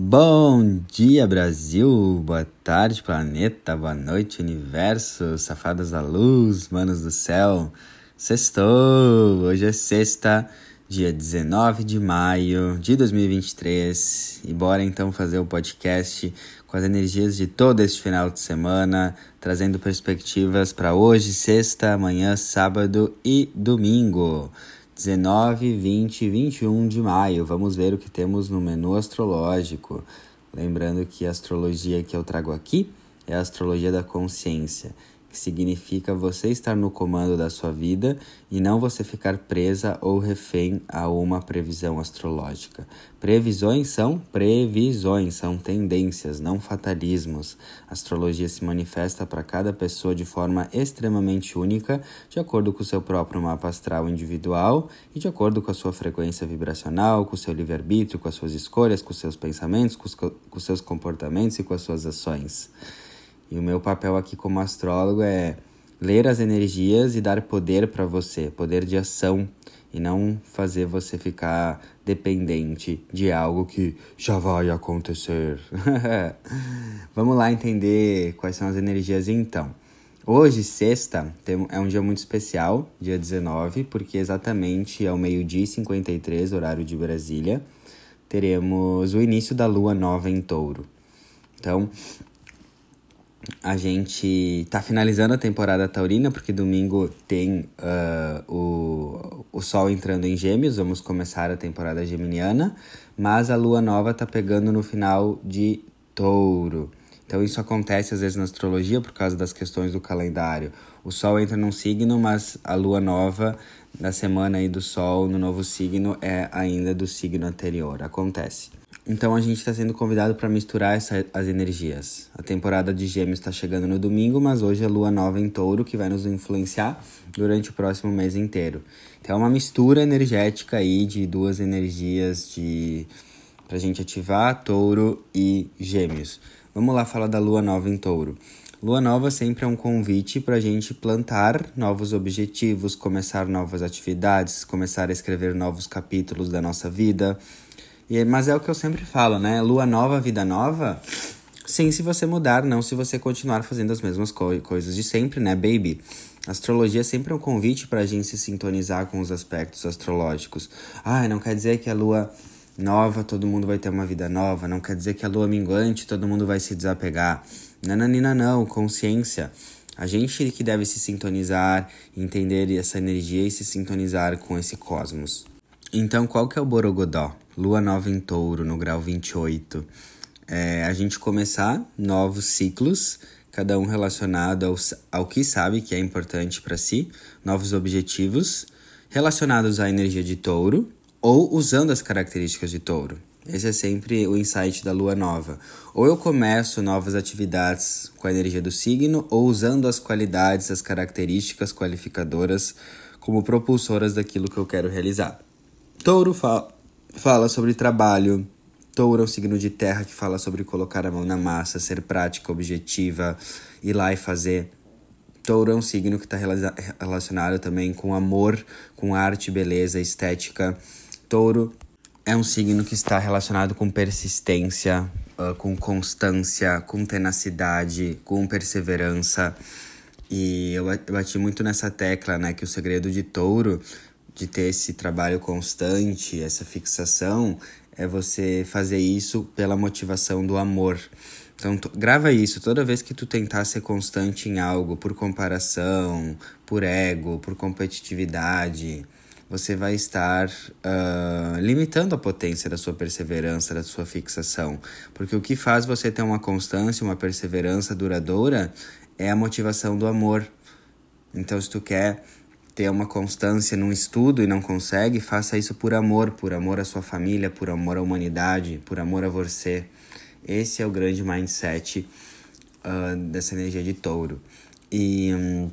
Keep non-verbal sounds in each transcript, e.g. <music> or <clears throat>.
Bom dia, Brasil! Boa tarde, planeta! Boa noite, universo! Safadas da luz, manos do céu! Sextou! Hoje é sexta, dia 19 de maio de 2023 e bora então fazer o podcast com as energias de todo este final de semana, trazendo perspectivas para hoje, sexta, amanhã, sábado e domingo. 19, 20 e 21 de maio. Vamos ver o que temos no menu astrológico. Lembrando que a astrologia que eu trago aqui é a astrologia da consciência que significa você estar no comando da sua vida e não você ficar presa ou refém a uma previsão astrológica. Previsões são previsões, são tendências, não fatalismos. A astrologia se manifesta para cada pessoa de forma extremamente única, de acordo com o seu próprio mapa astral individual e de acordo com a sua frequência vibracional, com o seu livre-arbítrio, com as suas escolhas, com os seus pensamentos, com os, com seus comportamentos e com as suas ações. E o meu papel aqui como astrólogo é ler as energias e dar poder para você, poder de ação e não fazer você ficar dependente de algo que já vai acontecer. <laughs> Vamos lá entender quais são as energias então. Hoje, sexta, é um dia muito especial, dia 19, porque exatamente ao meio-dia e 53, horário de Brasília, teremos o início da lua nova em touro. Então, a gente tá finalizando a temporada taurina, porque domingo tem uh, o, o Sol entrando em Gêmeos, vamos começar a temporada geminiana, mas a Lua nova tá pegando no final de Touro. Então isso acontece às vezes na astrologia por causa das questões do calendário. O Sol entra num signo, mas a Lua nova da semana aí do Sol no novo signo é ainda do signo anterior. Acontece. Então a gente está sendo convidado para misturar essa, as energias. A temporada de Gêmeos está chegando no domingo, mas hoje é lua nova em touro que vai nos influenciar durante o próximo mês inteiro. Então é uma mistura energética aí de duas energias de a gente ativar touro e gêmeos. Vamos lá falar da lua nova em touro. Lua nova sempre é um convite para a gente plantar novos objetivos, começar novas atividades, começar a escrever novos capítulos da nossa vida e, mas é o que eu sempre falo, né? Lua nova, vida nova. Sim, se você mudar, não se você continuar fazendo as mesmas co coisas de sempre, né, baby? Astrologia é sempre um convite para a gente se sintonizar com os aspectos astrológicos. Ah, não quer dizer que a lua nova todo mundo vai ter uma vida nova, não quer dizer que a lua minguante todo mundo vai se desapegar. Nananina, não, consciência. A gente que deve se sintonizar, entender essa energia e se sintonizar com esse cosmos. Então, qual que é o Borogodó? Lua nova em touro, no grau 28. É, a gente começar novos ciclos, cada um relacionado ao, ao que sabe que é importante para si, novos objetivos relacionados à energia de touro ou usando as características de touro. Esse é sempre o insight da lua nova. Ou eu começo novas atividades com a energia do signo, ou usando as qualidades, as características qualificadoras como propulsoras daquilo que eu quero realizar. Touro fala fala sobre trabalho. Touro é um signo de terra que fala sobre colocar a mão na massa, ser prática, objetiva, ir lá e fazer. Touro é um signo que está relacionado também com amor, com arte, beleza, estética. Touro é um signo que está relacionado com persistência, uh, com constância, com tenacidade, com perseverança. E eu bati muito nessa tecla, né, que o segredo de Touro de ter esse trabalho constante, essa fixação, é você fazer isso pela motivação do amor. Então, grava isso. Toda vez que tu tentar ser constante em algo por comparação, por ego, por competitividade, você vai estar uh, limitando a potência da sua perseverança, da sua fixação. Porque o que faz você ter uma constância, uma perseverança duradoura é a motivação do amor. Então, se tu quer ter uma constância num estudo e não consegue, faça isso por amor, por amor à sua família, por amor à humanidade, por amor a você. Esse é o grande mindset uh, dessa energia de touro. E um,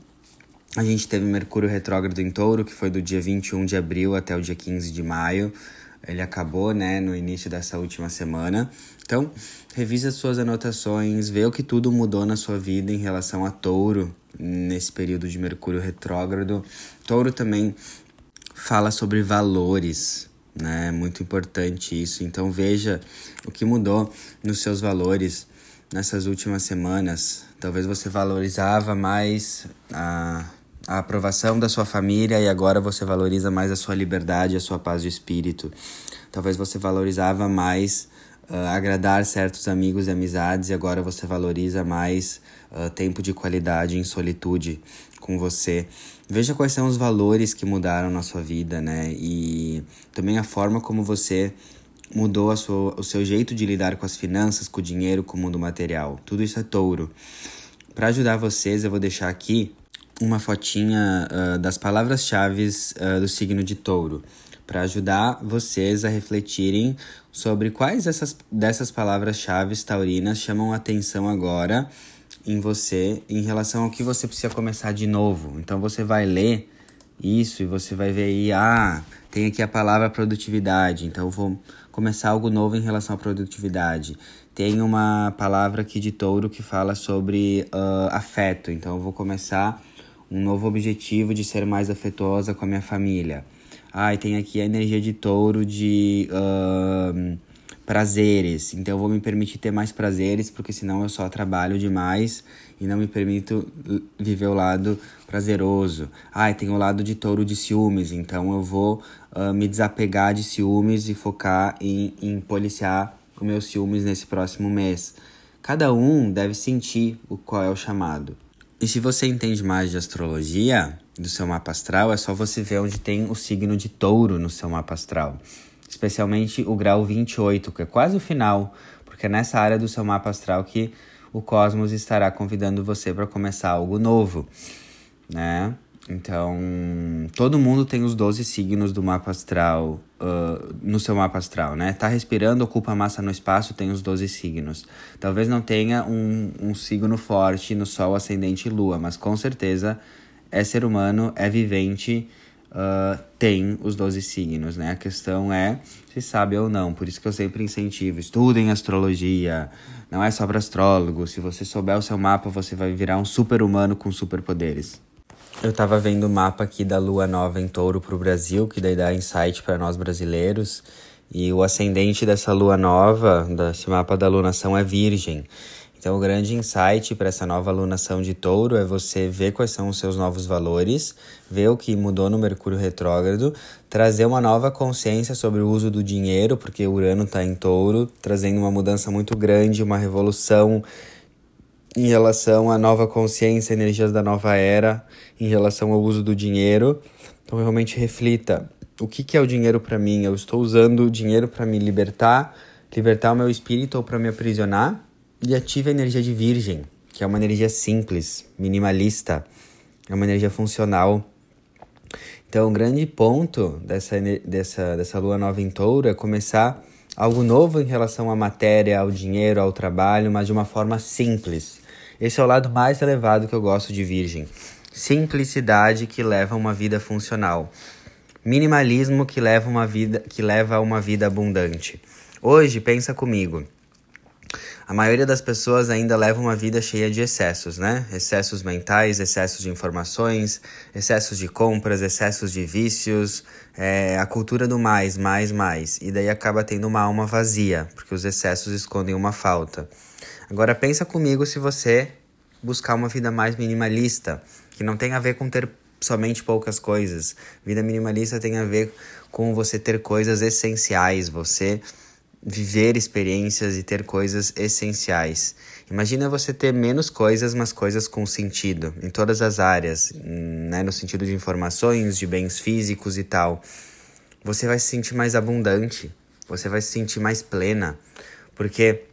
a gente teve Mercúrio retrógrado em touro, que foi do dia 21 de abril até o dia 15 de maio. Ele acabou né, no início dessa última semana. Então, revise as suas anotações, vê o que tudo mudou na sua vida em relação a touro nesse período de Mercúrio retrógrado. Touro também fala sobre valores, né? É muito importante isso. Então veja o que mudou nos seus valores nessas últimas semanas. Talvez você valorizava mais a, a aprovação da sua família e agora você valoriza mais a sua liberdade, a sua paz de espírito. Talvez você valorizava mais uh, agradar certos amigos e amizades e agora você valoriza mais uh, tempo de qualidade em solitude com você. Veja quais são os valores que mudaram na sua vida, né? E também a forma como você mudou sua, o seu jeito de lidar com as finanças, com o dinheiro, com o mundo material. Tudo isso é touro. Para ajudar vocês, eu vou deixar aqui uma fotinha uh, das palavras-chave uh, do signo de touro para ajudar vocês a refletirem sobre quais essas, dessas palavras-chave taurinas chamam atenção agora em você em relação ao que você precisa começar de novo. Então você vai ler isso e você vai ver aí, ah, tem aqui a palavra produtividade, então eu vou começar algo novo em relação à produtividade. Tem uma palavra aqui de touro que fala sobre uh, afeto, então eu vou começar um novo objetivo de ser mais afetuosa com a minha família. Ah, e tem aqui a energia de touro de uh, prazeres. Então eu vou me permitir ter mais prazeres, porque senão eu só trabalho demais e não me permito viver o lado prazeroso. Ah, e tem o lado de touro de ciúmes. Então eu vou uh, me desapegar de ciúmes e focar em, em policiar os meus ciúmes nesse próximo mês. Cada um deve sentir o qual é o chamado. E se você entende mais de astrologia do seu mapa astral, é só você ver onde tem o signo de touro no seu mapa astral. Especialmente o grau 28, que é quase o final, porque é nessa área do seu mapa astral que o cosmos estará convidando você para começar algo novo, né? Então, todo mundo tem os 12 signos do mapa astral uh, no seu mapa astral, né? Tá respirando, ocupa massa no espaço, tem os 12 signos. Talvez não tenha um, um signo forte no Sol, Ascendente e Lua, mas com certeza é ser humano, é vivente, uh, tem os 12 signos, né? A questão é se sabe ou não. Por isso que eu sempre incentivo: estudem astrologia. Não é só para astrólogos. Se você souber o seu mapa, você vai virar um super humano com superpoderes. Eu tava vendo o mapa aqui da lua nova em touro pro Brasil, que daí dá insight para nós brasileiros. E o ascendente dessa lua nova, desse mapa da lunação, é Virgem. Então, o grande insight para essa nova alunação de touro é você ver quais são os seus novos valores, ver o que mudou no Mercúrio retrógrado, trazer uma nova consciência sobre o uso do dinheiro, porque Urano está em touro, trazendo uma mudança muito grande, uma revolução em relação à nova consciência, energias da nova era, em relação ao uso do dinheiro. Então, realmente reflita: o que, que é o dinheiro para mim? Eu estou usando o dinheiro para me libertar, libertar o meu espírito ou para me aprisionar? E ative a energia de Virgem, que é uma energia simples, minimalista, é uma energia funcional. Então, o grande ponto dessa, dessa, dessa lua nova em touro é começar algo novo em relação à matéria, ao dinheiro, ao trabalho, mas de uma forma simples. Esse é o lado mais elevado que eu gosto de Virgem. Simplicidade que leva a uma vida funcional. Minimalismo que leva, uma vida, que leva a uma vida abundante. Hoje, pensa comigo. A maioria das pessoas ainda leva uma vida cheia de excessos, né? Excessos mentais, excessos de informações, excessos de compras, excessos de vícios, é, a cultura do mais, mais, mais. E daí acaba tendo uma alma vazia, porque os excessos escondem uma falta. Agora pensa comigo se você buscar uma vida mais minimalista, que não tem a ver com ter somente poucas coisas. Vida minimalista tem a ver com você ter coisas essenciais, você viver experiências e ter coisas essenciais. Imagina você ter menos coisas, mas coisas com sentido em todas as áreas, né? no sentido de informações, de bens físicos e tal. Você vai se sentir mais abundante, você vai se sentir mais plena, porque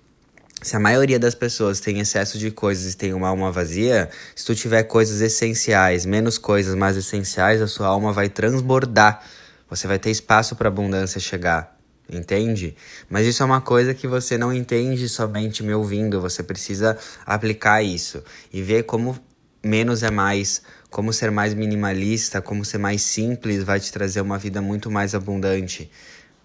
se a maioria das pessoas tem excesso de coisas e tem uma alma vazia, se tu tiver coisas essenciais, menos coisas mais essenciais, a sua alma vai transbordar. Você vai ter espaço para abundância chegar entende? Mas isso é uma coisa que você não entende somente me ouvindo, você precisa aplicar isso e ver como menos é mais, como ser mais minimalista, como ser mais simples vai te trazer uma vida muito mais abundante.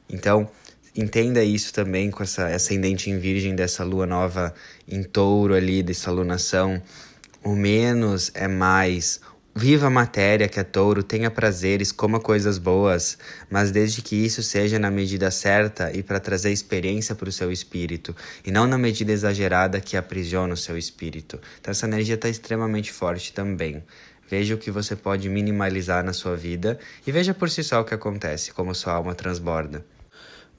Então, entenda isso também com essa ascendente em virgem dessa lua nova em touro ali, dessa lunação. O menos é mais, Viva a matéria que é touro, tenha prazeres, coma coisas boas, mas desde que isso seja na medida certa e para trazer experiência para o seu espírito, e não na medida exagerada que aprisiona o seu espírito. Então essa energia está extremamente forte também. Veja o que você pode minimalizar na sua vida e veja por si só o que acontece, como sua alma transborda.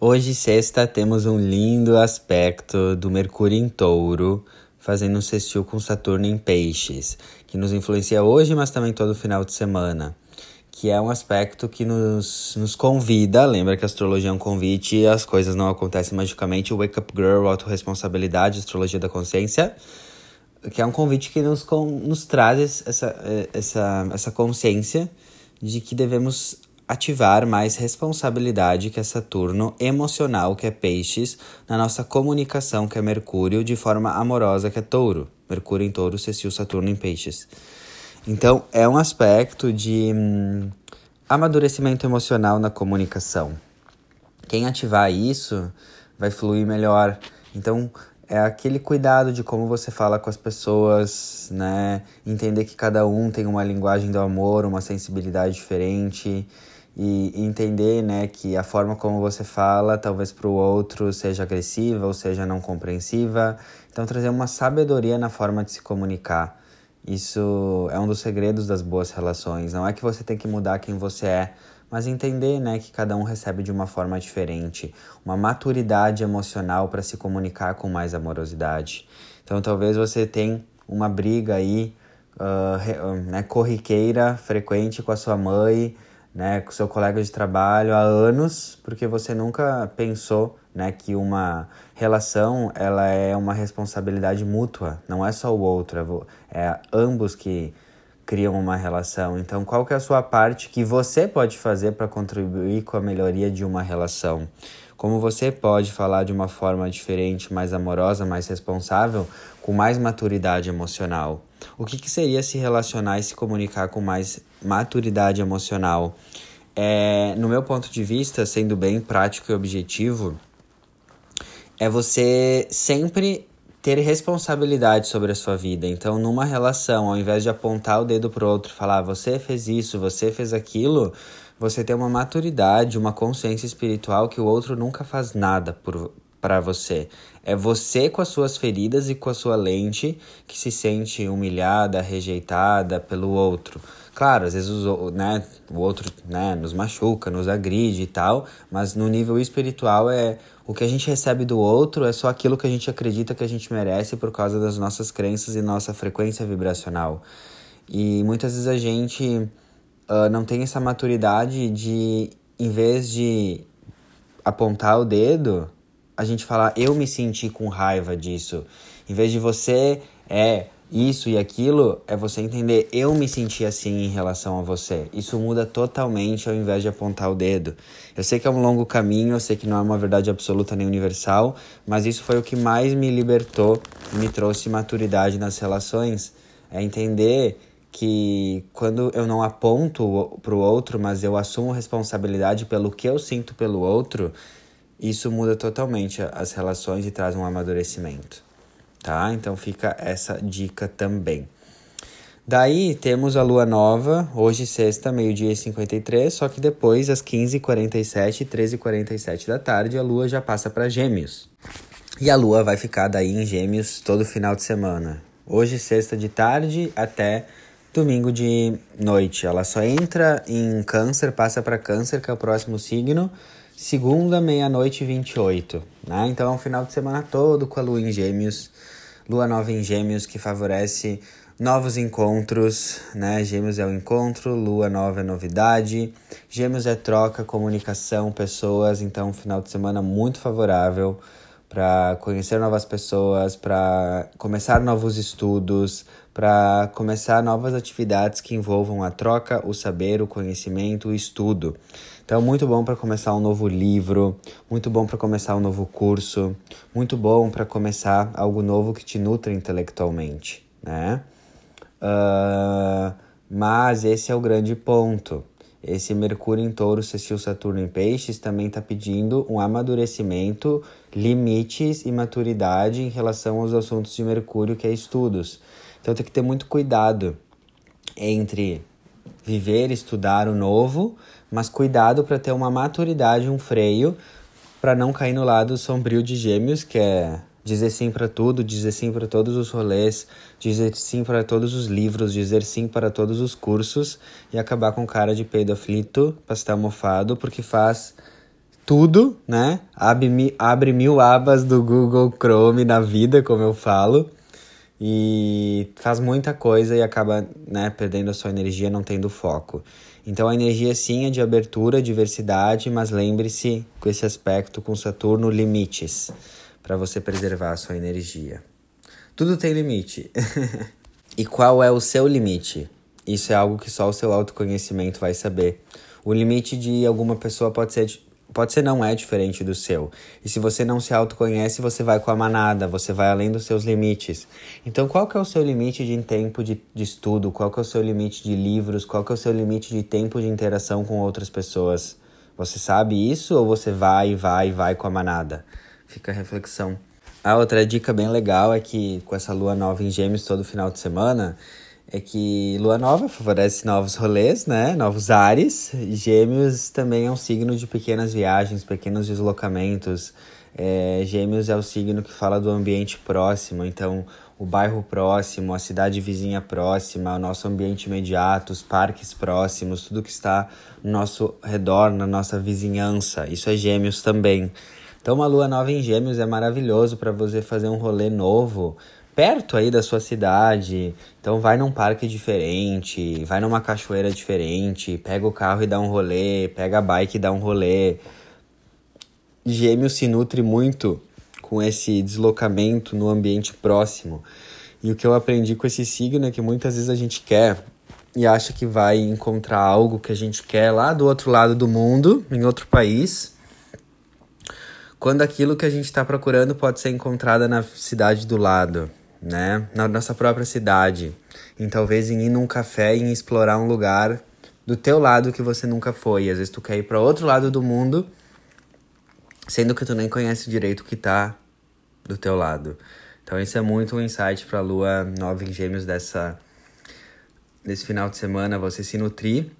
Hoje, sexta, temos um lindo aspecto do Mercúrio em Touro fazendo um sextil com Saturno em Peixes, que nos influencia hoje, mas também todo final de semana. Que é um aspecto que nos, nos convida, lembra que a astrologia é um convite e as coisas não acontecem magicamente. Wake Up Girl, autorresponsabilidade, astrologia da consciência, que é um convite que nos, nos traz essa, essa, essa consciência de que devemos ativar mais responsabilidade, que é Saturno, emocional, que é Peixes, na nossa comunicação, que é Mercúrio, de forma amorosa, que é Touro. Mercúrio em Touro, Cecil, Saturno em Peixes. Então, é um aspecto de hum, amadurecimento emocional na comunicação. Quem ativar isso vai fluir melhor. Então, é aquele cuidado de como você fala com as pessoas, né? Entender que cada um tem uma linguagem do amor, uma sensibilidade diferente e entender, né, que a forma como você fala, talvez para o outro seja agressiva ou seja não compreensiva. Então trazer uma sabedoria na forma de se comunicar. Isso é um dos segredos das boas relações. Não é que você tem que mudar quem você é, mas entender, né, que cada um recebe de uma forma diferente, uma maturidade emocional para se comunicar com mais amorosidade. Então talvez você tenha uma briga aí, uh, né, corriqueira, frequente com a sua mãe né, com seu colega de trabalho há anos, porque você nunca pensou, né, que uma relação ela é uma responsabilidade mútua, não é só o outro, é, é ambos que criam uma relação. Então, qual que é a sua parte que você pode fazer para contribuir com a melhoria de uma relação? Como você pode falar de uma forma diferente, mais amorosa, mais responsável, com mais maturidade emocional? O que, que seria se relacionar e se comunicar com mais maturidade emocional? É, no meu ponto de vista, sendo bem prático e objetivo, é você sempre ter responsabilidade sobre a sua vida. Então, numa relação, ao invés de apontar o dedo pro outro e falar, você fez isso, você fez aquilo, você tem uma maturidade, uma consciência espiritual que o outro nunca faz nada para você. É você com as suas feridas e com a sua lente que se sente humilhada, rejeitada pelo outro. Claro, às vezes o, né, o outro né, nos machuca, nos agride e tal, mas no nível espiritual é o que a gente recebe do outro é só aquilo que a gente acredita que a gente merece por causa das nossas crenças e nossa frequência vibracional. E muitas vezes a gente uh, não tem essa maturidade de, em vez de apontar o dedo, a gente falar eu me senti com raiva disso. Em vez de você é isso e aquilo, é você entender eu me senti assim em relação a você. Isso muda totalmente ao invés de apontar o dedo. Eu sei que é um longo caminho, eu sei que não é uma verdade absoluta nem universal, mas isso foi o que mais me libertou me trouxe maturidade nas relações. É entender que quando eu não aponto para o outro, mas eu assumo responsabilidade pelo que eu sinto pelo outro, isso muda totalmente as relações e traz um amadurecimento, tá? Então fica essa dica também. Daí temos a lua nova, hoje sexta, meio-dia e 53, só que depois, às 15h47 e 13h47 da tarde, a lua já passa para Gêmeos. E a lua vai ficar daí em Gêmeos todo final de semana. Hoje, sexta de tarde, até domingo de noite. Ela só entra em Câncer, passa para Câncer, que é o próximo signo, segunda, meia-noite e 28, né? Então é um final de semana todo com a lua em gêmeos, lua nova em gêmeos que favorece novos encontros, né? Gêmeos é o encontro, lua nova é novidade, gêmeos é troca, comunicação, pessoas, então um final de semana muito favorável para conhecer novas pessoas, para começar novos estudos, para começar novas atividades que envolvam a troca, o saber, o conhecimento, o estudo. Então, muito bom para começar um novo livro, muito bom para começar um novo curso, muito bom para começar algo novo que te nutra intelectualmente, né? Uh, mas esse é o grande ponto. Esse Mercúrio em Touro, Cecil Saturno em Peixes também está pedindo um amadurecimento, limites e maturidade em relação aos assuntos de Mercúrio, que é estudos. Então tem que ter muito cuidado entre viver, estudar o novo, mas cuidado para ter uma maturidade, um freio, para não cair no lado sombrio de Gêmeos, que é dizer sim para tudo, dizer sim para todos os rolês, dizer sim para todos os livros, dizer sim para todos os cursos e acabar com cara de peido aflito, pastel mofado, porque faz tudo, né? Abre, abre mil abas do Google Chrome na vida, como eu falo, e faz muita coisa e acaba né, perdendo a sua energia, não tendo foco. Então a energia sim é de abertura, diversidade, mas lembre-se com esse aspecto com Saturno limites para você preservar a sua energia. Tudo tem limite. <laughs> e qual é o seu limite? Isso é algo que só o seu autoconhecimento vai saber. O limite de alguma pessoa pode ser pode ser não é diferente do seu. E se você não se autoconhece, você vai com a manada, você vai além dos seus limites. Então, qual que é o seu limite de tempo de, de estudo? Qual que é o seu limite de livros? Qual que é o seu limite de tempo de interação com outras pessoas? Você sabe isso ou você vai, vai, vai com a manada? Fica a reflexão. A outra dica bem legal é que com essa lua nova em Gêmeos todo final de semana, é que lua nova favorece novos rolês, né? Novos ares. Gêmeos também é um signo de pequenas viagens, pequenos deslocamentos. É, Gêmeos é o signo que fala do ambiente próximo, então o bairro próximo, a cidade vizinha próxima, o nosso ambiente imediato, os parques próximos, tudo que está no nosso redor, na nossa vizinhança. Isso é Gêmeos também. Então, uma lua nova em Gêmeos é maravilhoso para você fazer um rolê novo perto aí da sua cidade. Então, vai num parque diferente, vai numa cachoeira diferente, pega o carro e dá um rolê, pega a bike e dá um rolê. Gêmeos se nutre muito com esse deslocamento no ambiente próximo. E o que eu aprendi com esse signo é que muitas vezes a gente quer e acha que vai encontrar algo que a gente quer lá do outro lado do mundo, em outro país quando aquilo que a gente está procurando pode ser encontrado na cidade do lado, né? Na nossa própria cidade. Em talvez em ir num café e em explorar um lugar do teu lado que você nunca foi. Às vezes tu quer ir para outro lado do mundo, sendo que tu nem conhece direito o que tá do teu lado. Então isso é muito um insight para a lua nova em Gêmeos dessa desse final de semana, você se nutrir,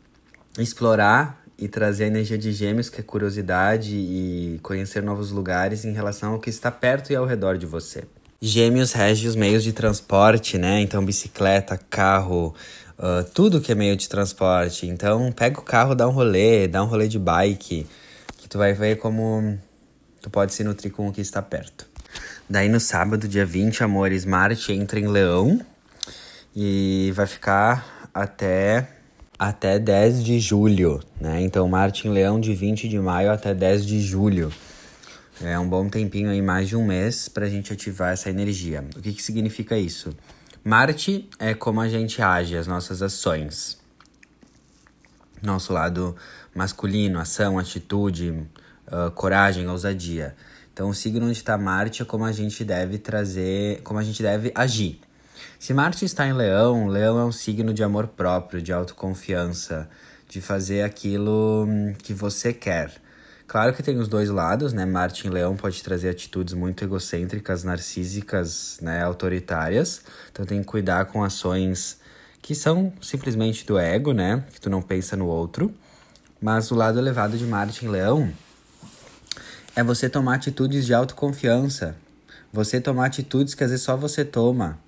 explorar e trazer a energia de gêmeos, que é curiosidade e conhecer novos lugares em relação ao que está perto e ao redor de você. Gêmeos rege os meios de transporte, né? Então, bicicleta, carro, uh, tudo que é meio de transporte. Então, pega o carro, dá um rolê, dá um rolê de bike, que tu vai ver como tu pode se nutrir com o que está perto. Daí, no sábado, dia 20, amores, Marte entra em Leão e vai ficar até até 10 de julho, né? Então, Marte em Leão de 20 de maio até 10 de julho. É um bom tempinho aí, mais de um mês, para a gente ativar essa energia. O que, que significa isso? Marte é como a gente age, as nossas ações. Nosso lado masculino, ação, atitude, uh, coragem, ousadia. Então, o signo onde está Marte é como a gente deve trazer, como a gente deve agir. Se Marte está em Leão, Leão é um signo de amor próprio, de autoconfiança, de fazer aquilo hum, que você quer. Claro que tem os dois lados, né? Marte em Leão pode trazer atitudes muito egocêntricas, narcísicas, né? autoritárias. Então tem que cuidar com ações que são simplesmente do ego, né? Que tu não pensa no outro. Mas o lado elevado de Marte em Leão é você tomar atitudes de autoconfiança. Você tomar atitudes que às vezes só você toma.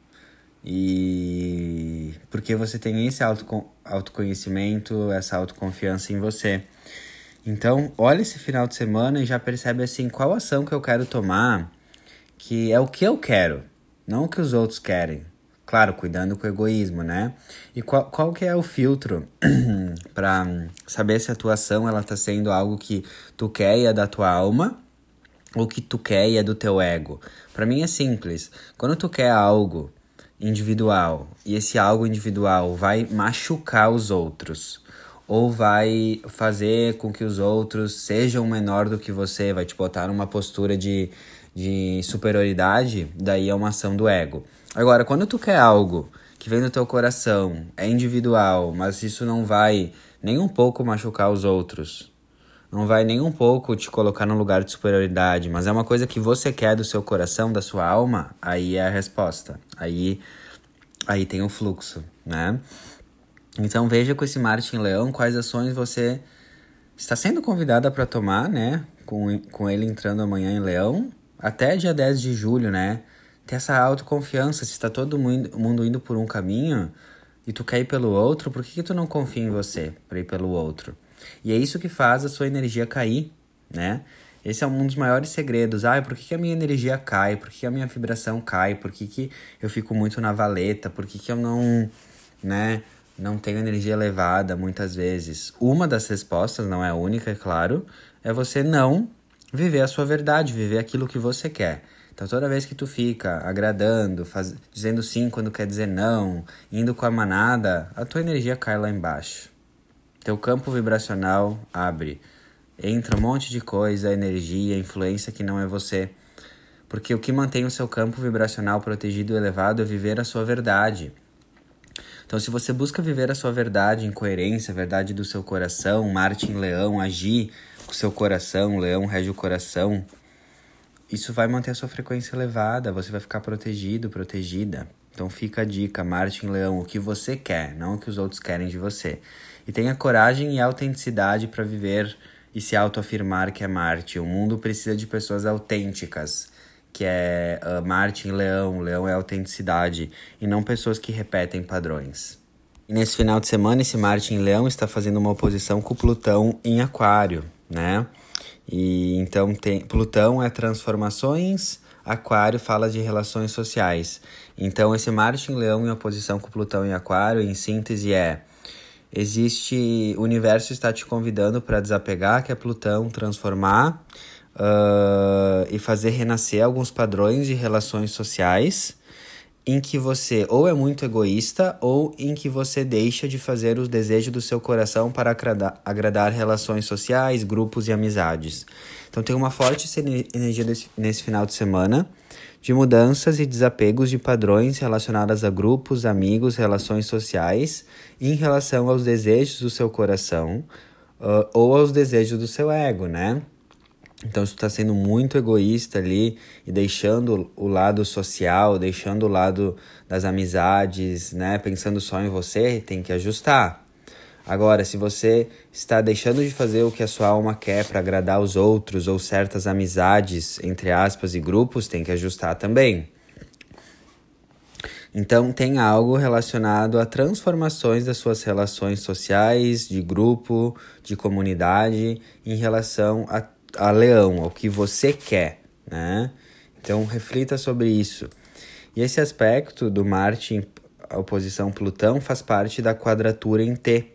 E porque você tem esse auto, autoconhecimento, essa autoconfiança em você. Então, olha esse final de semana e já percebe assim qual ação que eu quero tomar, que é o que eu quero, não o que os outros querem. Claro, cuidando com o egoísmo, né? E qual, qual que é o filtro <clears throat> para saber se a tua ação ela tá sendo algo que tu quer e é da tua alma ou que tu quer e é do teu ego? Para mim é simples. Quando tu quer algo individual e esse algo individual vai machucar os outros ou vai fazer com que os outros sejam menor do que você, vai te botar numa postura de, de superioridade, daí é uma ação do ego. Agora, quando tu quer algo que vem do teu coração, é individual, mas isso não vai nem um pouco machucar os outros, não vai nem um pouco te colocar num lugar de superioridade, mas é uma coisa que você quer do seu coração, da sua alma, aí é a resposta. Aí, aí tem o fluxo, né? Então veja com esse Marte em Leão quais ações você está sendo convidada para tomar, né? Com, com ele entrando amanhã em Leão, até dia 10 de julho, né? Ter essa autoconfiança. Se está todo mundo indo por um caminho e tu quer ir pelo outro, por que, que tu não confia em você para ir pelo outro? E é isso que faz a sua energia cair, né? Esse é um dos maiores segredos. Ah, por que, que a minha energia cai? Por que, que a minha vibração cai? Por que, que eu fico muito na valeta? Por que, que eu não, né, não tenho energia elevada muitas vezes? Uma das respostas, não é a única, é claro, é você não viver a sua verdade, viver aquilo que você quer. Então toda vez que tu fica agradando, faz... dizendo sim quando quer dizer não, indo com a manada, a tua energia cai lá embaixo. Teu campo vibracional abre entra um monte de coisa, energia, influência que não é você. Porque o que mantém o seu campo vibracional protegido e elevado é viver a sua verdade. Então, se você busca viver a sua verdade em coerência, a verdade do seu coração, Marte em Leão, agir com o seu coração, Leão rege o coração, isso vai manter a sua frequência elevada, você vai ficar protegido, protegida. Então fica a dica, Marte em Leão, o que você quer, não o que os outros querem de você. E tenha coragem e autenticidade para viver e se autoafirmar que é Marte. O mundo precisa de pessoas autênticas, que é uh, Marte em Leão, Leão é autenticidade, e não pessoas que repetem padrões. E nesse final de semana, esse Marte em Leão está fazendo uma oposição com Plutão em Aquário, né? E então tem Plutão é transformações, Aquário fala de relações sociais. Então esse Marte em Leão em oposição com Plutão em Aquário, em síntese é existe o universo está te convidando para desapegar, que é Plutão, transformar uh, e fazer renascer alguns padrões de relações sociais em que você ou é muito egoísta ou em que você deixa de fazer os desejos do seu coração para agradar, agradar relações sociais, grupos e amizades. Então tem uma forte energia desse, nesse final de semana de mudanças e desapegos de padrões relacionados a grupos, amigos, relações sociais em relação aos desejos do seu coração uh, ou aos desejos do seu ego, né? Então, se tu tá sendo muito egoísta ali e deixando o lado social, deixando o lado das amizades, né? Pensando só em você, tem que ajustar. Agora, se você está deixando de fazer o que a sua alma quer para agradar os outros ou certas amizades, entre aspas, e grupos, tem que ajustar também. Então, tem algo relacionado a transformações das suas relações sociais, de grupo, de comunidade, em relação a, a leão, ao que você quer, né? Então, reflita sobre isso. E esse aspecto do Marte em oposição Plutão faz parte da quadratura em T,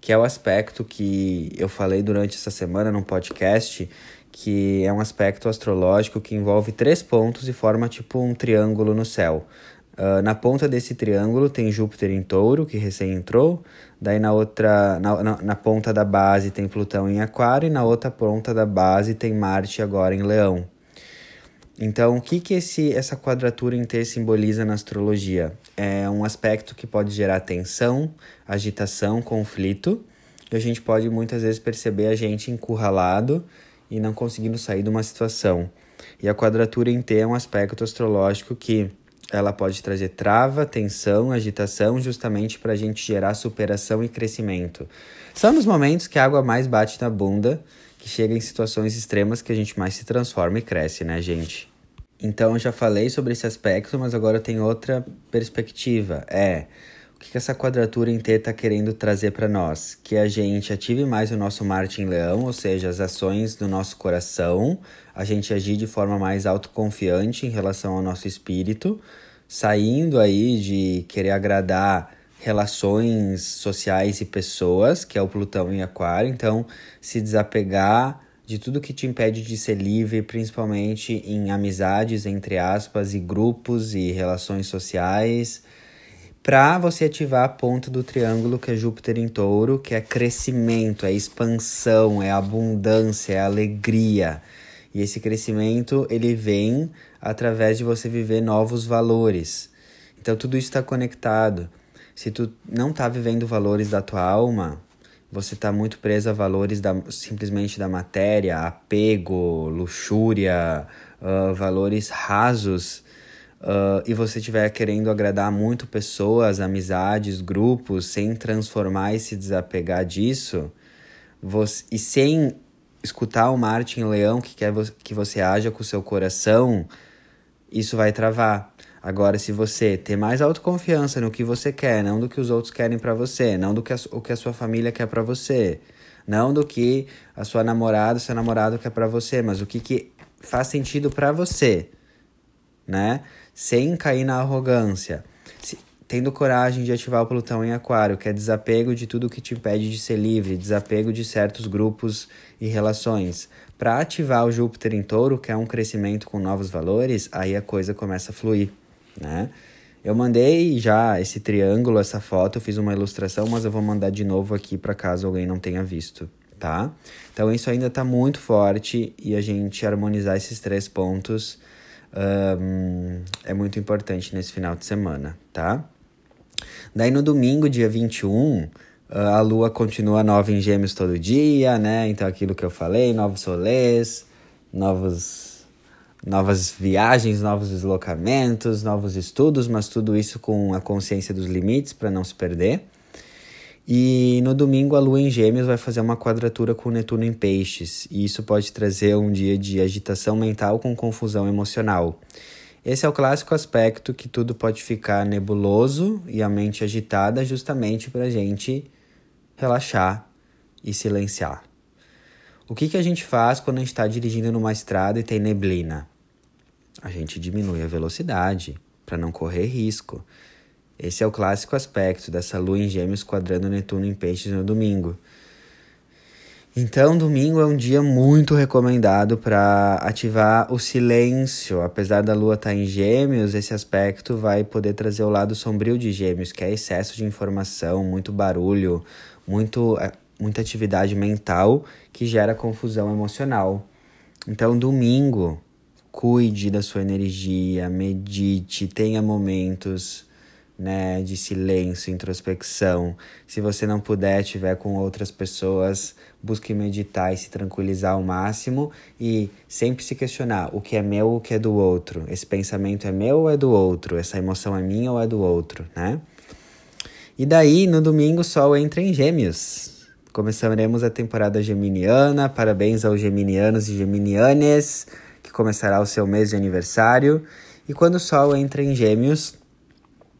que é o aspecto que eu falei durante essa semana num podcast, que é um aspecto astrológico que envolve três pontos e forma tipo um triângulo no céu. Uh, na ponta desse triângulo tem Júpiter em touro, que recém entrou. Daí na outra, na, na, na, ponta da base tem Plutão em aquário e na outra ponta da base tem Marte agora em leão. Então, o que, que esse, essa quadratura em T simboliza na astrologia? É um aspecto que pode gerar tensão, agitação, conflito, e a gente pode muitas vezes perceber a gente encurralado e não conseguindo sair de uma situação. E a quadratura em T é um aspecto astrológico que ela pode trazer trava, tensão, agitação, justamente para a gente gerar superação e crescimento. São nos momentos que a água mais bate na bunda que chega em situações extremas que a gente mais se transforma e cresce, né, gente? Então, eu já falei sobre esse aspecto, mas agora tem outra perspectiva. É o que essa quadratura em T está querendo trazer para nós? Que a gente ative mais o nosso Marte em Leão, ou seja, as ações do nosso coração, a gente agir de forma mais autoconfiante em relação ao nosso espírito, saindo aí de querer agradar relações sociais e pessoas, que é o Plutão em Aquário. Então, se desapegar de tudo que te impede de ser livre, principalmente em amizades, entre aspas, e grupos e relações sociais, para você ativar a ponta do triângulo que é Júpiter em Touro, que é crescimento, é expansão, é abundância, é alegria. E esse crescimento ele vem através de você viver novos valores. Então tudo isso está conectado. Se tu não tá vivendo valores da tua alma, você tá muito preso a valores da, simplesmente da matéria, apego, luxúria, uh, valores rasos, uh, e você estiver querendo agradar muito pessoas, amizades, grupos, sem transformar e se desapegar disso, você, e sem escutar o Martin Leão que quer que você haja com o seu coração, isso vai travar. Agora, se você ter mais autoconfiança no que você quer, não do que os outros querem para você, não do que a, o que a sua família quer para você, não do que a sua namorada, seu namorado quer para você, mas o que, que faz sentido para você, né? Sem cair na arrogância. Se, tendo coragem de ativar o Plutão em Aquário, que é desapego de tudo que te impede de ser livre, desapego de certos grupos e relações. Para ativar o Júpiter em Touro, que é um crescimento com novos valores, aí a coisa começa a fluir né? Eu mandei já esse triângulo, essa foto, eu fiz uma ilustração, mas eu vou mandar de novo aqui para caso alguém não tenha visto, tá? Então isso ainda está muito forte e a gente harmonizar esses três pontos um, é muito importante nesse final de semana, tá? Daí no domingo, dia 21, a lua continua nova em gêmeos todo dia, né? Então aquilo que eu falei, novos solês, novos novas viagens, novos deslocamentos, novos estudos, mas tudo isso com a consciência dos limites para não se perder. E no domingo a Lua em Gêmeos vai fazer uma quadratura com Netuno em Peixes, e isso pode trazer um dia de agitação mental com confusão emocional. Esse é o clássico aspecto que tudo pode ficar nebuloso e a mente agitada, justamente para a gente relaxar e silenciar. O que, que a gente faz quando a gente está dirigindo numa estrada e tem neblina? a gente diminui a velocidade para não correr risco. Esse é o clássico aspecto dessa lua em Gêmeos quadrando Netuno em Peixes no domingo. Então, domingo é um dia muito recomendado para ativar o silêncio. Apesar da lua estar tá em Gêmeos, esse aspecto vai poder trazer o lado sombrio de Gêmeos, que é excesso de informação, muito barulho, muito, é, muita atividade mental que gera confusão emocional. Então, domingo cuide da sua energia, medite, tenha momentos né, de silêncio, introspecção. Se você não puder, estiver com outras pessoas, busque meditar e se tranquilizar ao máximo e sempre se questionar o que é meu, o que é do outro. Esse pensamento é meu ou é do outro? Essa emoção é minha ou é do outro, né? E daí, no domingo, o Sol entra em Gêmeos. Começaremos a temporada geminiana. Parabéns aos geminianos e geminianes começará o seu mês de aniversário. E quando o Sol entra em Gêmeos,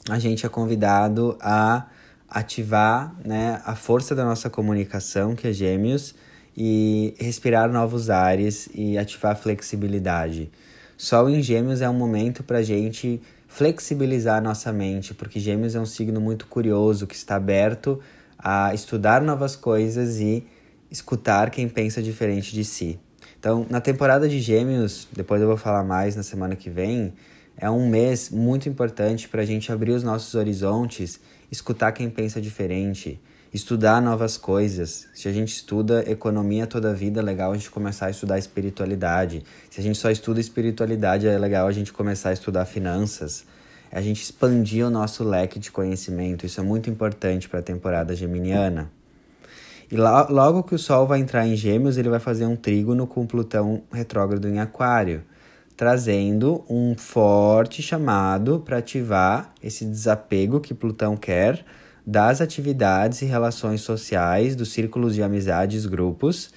a gente é convidado a ativar né, a força da nossa comunicação, que é Gêmeos, e respirar novos ares e ativar a flexibilidade. Sol em Gêmeos é um momento para a gente flexibilizar a nossa mente, porque Gêmeos é um signo muito curioso, que está aberto a estudar novas coisas e escutar quem pensa diferente de si. Então, na temporada de Gêmeos, depois eu vou falar mais na semana que vem, é um mês muito importante para a gente abrir os nossos horizontes, escutar quem pensa diferente, estudar novas coisas. Se a gente estuda economia toda a vida, é legal a gente começar a estudar espiritualidade. Se a gente só estuda espiritualidade, é legal a gente começar a estudar finanças. É a gente expandir o nosso leque de conhecimento. Isso é muito importante para a temporada geminiana. E logo que o Sol vai entrar em Gêmeos, ele vai fazer um trígono com Plutão retrógrado em Aquário, trazendo um forte chamado para ativar esse desapego que Plutão quer das atividades e relações sociais, dos círculos de amizades, grupos,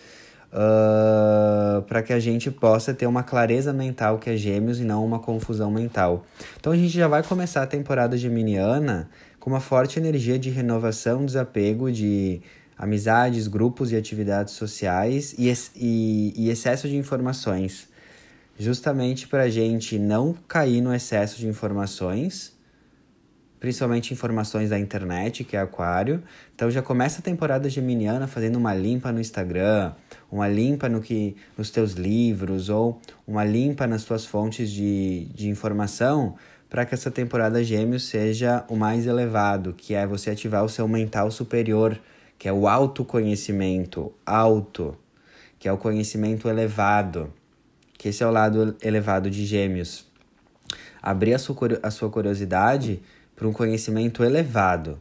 uh, para que a gente possa ter uma clareza mental que é Gêmeos e não uma confusão mental. Então a gente já vai começar a temporada geminiana com uma forte energia de renovação, desapego, de amizades, grupos e atividades sociais e, e, e excesso de informações, justamente para a gente não cair no excesso de informações, principalmente informações da internet, que é Aquário. Então já começa a temporada geminiana fazendo uma limpa no Instagram, uma limpa no que nos teus livros ou uma limpa nas tuas fontes de, de informação para que essa temporada Gêmeos seja o mais elevado, que é você ativar o seu mental superior que é o autoconhecimento, alto, que é o conhecimento elevado, que esse é o lado elevado de Gêmeos. Abrir a sua, a sua curiosidade para um conhecimento elevado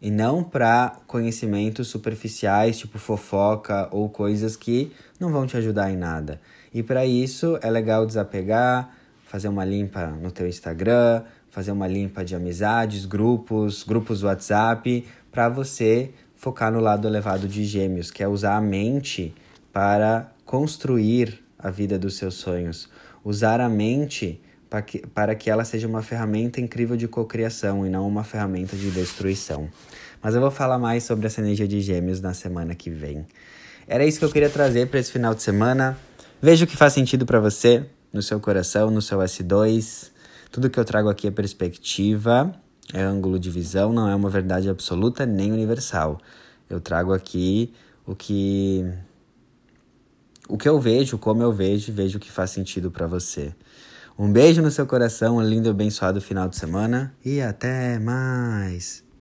e não para conhecimentos superficiais, tipo fofoca ou coisas que não vão te ajudar em nada. E para isso é legal desapegar, fazer uma limpa no teu Instagram, fazer uma limpa de amizades, grupos, grupos WhatsApp, para você focar no lado elevado de Gêmeos, que é usar a mente para construir a vida dos seus sonhos, usar a mente para que, para que ela seja uma ferramenta incrível de cocriação e não uma ferramenta de destruição. Mas eu vou falar mais sobre essa energia de Gêmeos na semana que vem. Era isso que eu queria trazer para esse final de semana. Veja o que faz sentido para você, no seu coração, no seu S2. Tudo que eu trago aqui é perspectiva, é ângulo de visão, não é uma verdade absoluta nem universal. Eu trago aqui o que o que eu vejo, como eu vejo, vejo o que faz sentido para você. Um beijo no seu coração, um lindo e abençoado final de semana e até mais.